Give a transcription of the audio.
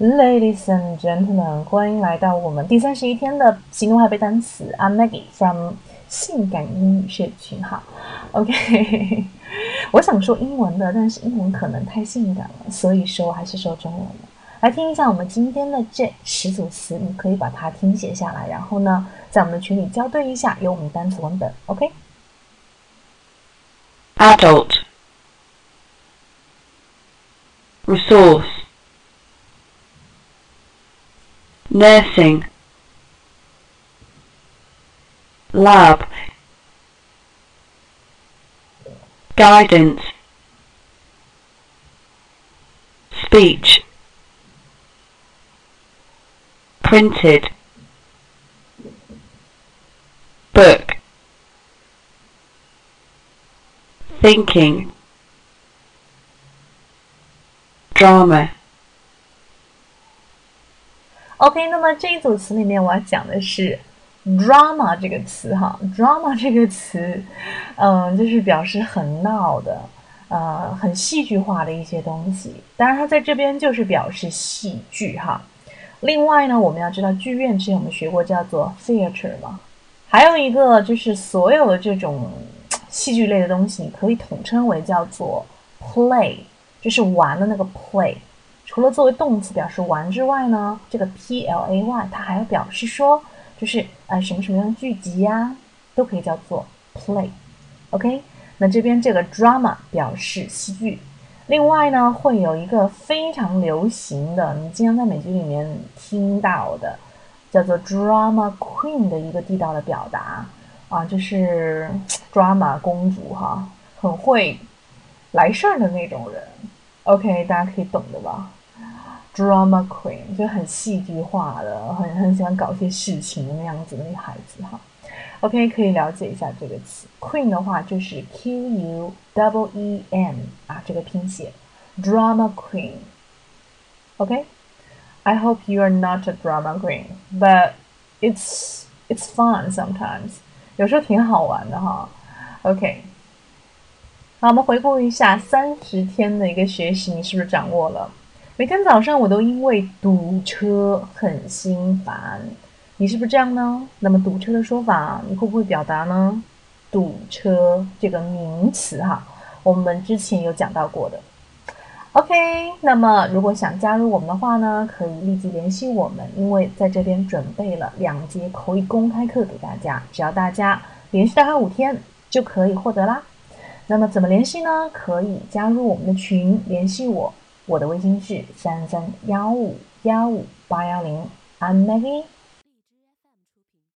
Ladies and gentlemen，欢迎来到我们第三十一天的行动派背单词。I'm Maggie from 性感英语社群。哈，OK，我想说英文的，但是英文可能太性感了，所以说还是说中文了。来听一下我们今天的这十组词，你可以把它听写下来，然后呢，在我们的群里校对一下，有我们单词文本。OK，Adult，Resource。Nursing. Lab guidance. Speech. Printed. Book. Thinking. Drama OK，那么这一组词里面，我要讲的是 drama 这个词哈。drama 这个词，嗯，就是表示很闹的，呃，很戏剧化的一些东西。当然，它在这边就是表示戏剧哈。另外呢，我们要知道剧院之前我们学过叫做 theater 嘛。还有一个就是所有的这种戏剧类的东西，你可以统称为叫做 play，就是玩的那个 play。除了作为动词表示玩之外呢，这个 P L A Y 它还要表示说，就是呃什么什么样的剧集呀，都可以叫做 play。OK，那这边这个 drama 表示戏剧。另外呢，会有一个非常流行的，你经常在美剧里面听到的，叫做 drama queen 的一个地道的表达啊，就是 drama 公主哈，很会来事儿的那种人。OK，大家可以懂的吧 ？Drama queen 就很戏剧化的，很很喜欢搞一些事情的那样子的女孩子哈。OK，可以了解一下这个词。Queen 的话就是 Q U W E N 啊，这个拼写。Drama queen。OK，I hope you are not a drama queen，but it's it's fun sometimes，有时候挺好玩的哈。OK，好，我们回顾一下三十天的一个学习，你是不是掌握了？ 每天早上我都因为堵车很心烦，你是不是这样呢？那么堵车的说法你会不会表达呢？堵车这个名词哈，我们之前有讲到过的。OK，那么如果想加入我们的话呢，可以立即联系我们，因为在这边准备了两节口语公开课给大家，只要大家连续大概五天就可以获得啦。那么怎么联系呢？可以加入我们的群，联系我。我的微信是三三幺五幺五八幺零，I'm Maggie。